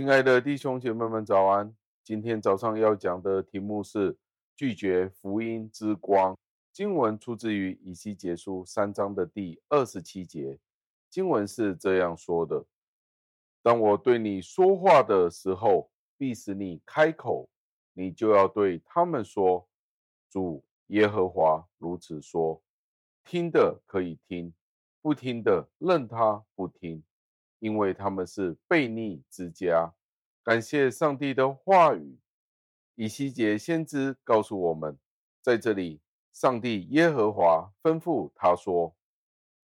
亲爱的弟兄姐妹们，早安！今天早上要讲的题目是拒绝福音之光。经文出自于以西结书三章的第二十七节。经文是这样说的：“当我对你说话的时候，必使你开口，你就要对他们说：主耶和华如此说。听的可以听，不听的任他不听。”因为他们是悖逆之家，感谢上帝的话语。以西结先知告诉我们，在这里，上帝耶和华吩咐他说：“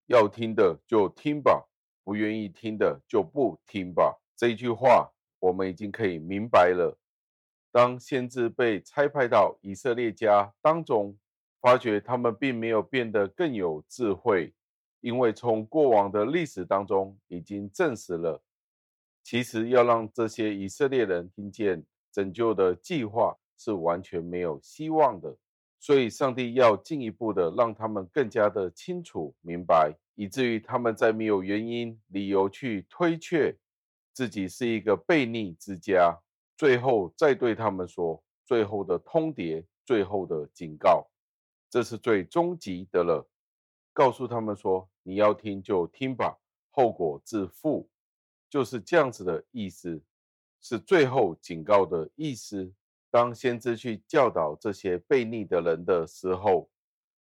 要听的就听吧，不愿意听的就不听吧。”这句话，我们已经可以明白了。当先知被差派到以色列家当中，发觉他们并没有变得更有智慧。因为从过往的历史当中已经证实了，其实要让这些以色列人听见拯救的计划是完全没有希望的，所以上帝要进一步的让他们更加的清楚明白，以至于他们在没有原因、理由去推却自己是一个悖逆之家，最后再对他们说最后的通牒、最后的警告，这是最终极的了。告诉他们说：“你要听就听吧，后果自负。”就是这样子的意思，是最后警告的意思。当先知去教导这些悖逆的人的时候，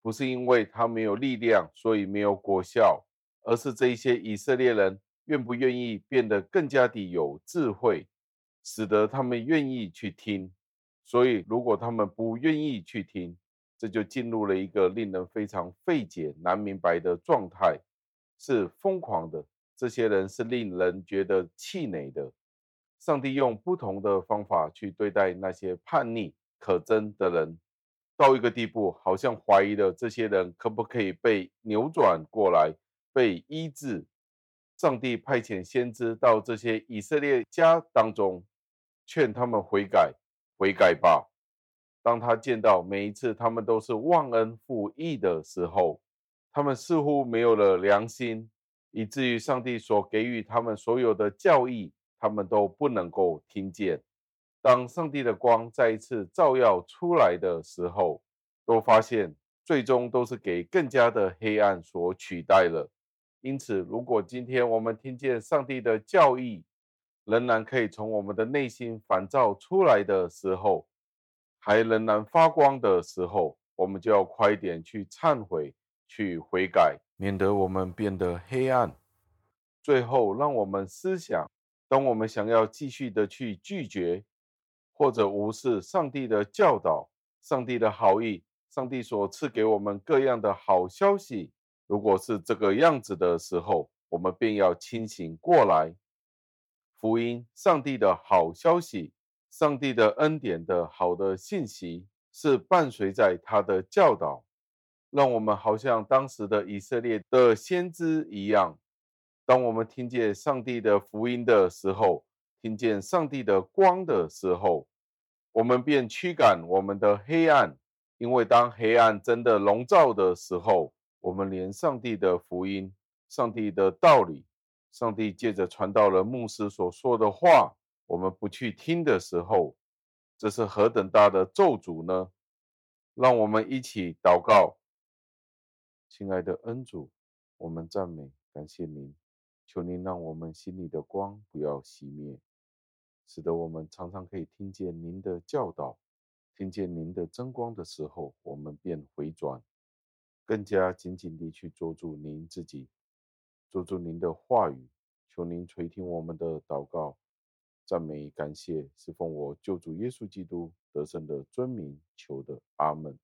不是因为他没有力量，所以没有果效，而是这一些以色列人愿不愿意变得更加的有智慧，使得他们愿意去听。所以，如果他们不愿意去听，这就进入了一个令人非常费解、难明白的状态，是疯狂的。这些人是令人觉得气馁的。上帝用不同的方法去对待那些叛逆可憎的人，到一个地步，好像怀疑了这些人可不可以被扭转过来、被医治。上帝派遣先知到这些以色列家当中，劝他们悔改，悔改吧。当他见到每一次他们都是忘恩负义的时候，他们似乎没有了良心，以至于上帝所给予他们所有的教义，他们都不能够听见。当上帝的光再一次照耀出来的时候，都发现最终都是给更加的黑暗所取代了。因此，如果今天我们听见上帝的教义，仍然可以从我们的内心反照出来的时候，还仍然发光的时候，我们就要快点去忏悔、去悔改，免得我们变得黑暗。最后，让我们思想：当我们想要继续的去拒绝或者无视上帝的教导、上帝的好意、上帝所赐给我们各样的好消息，如果是这个样子的时候，我们便要清醒过来。福音，上帝的好消息。上帝的恩典的好的信息是伴随在他的教导，让我们好像当时的以色列的先知一样，当我们听见上帝的福音的时候，听见上帝的光的时候，我们便驱赶我们的黑暗，因为当黑暗真的笼罩的时候，我们连上帝的福音、上帝的道理、上帝借着传道人牧师所说的话。我们不去听的时候，这是何等大的咒诅呢？让我们一起祷告，亲爱的恩主，我们赞美感谢您，求您让我们心里的光不要熄灭，使得我们常常可以听见您的教导，听见您的真光的时候，我们便回转，更加紧紧地去捉住您自己，捉住您的话语，求您垂听我们的祷告。赞美感谢，是奉我救主耶稣基督得胜的尊名求的，阿门。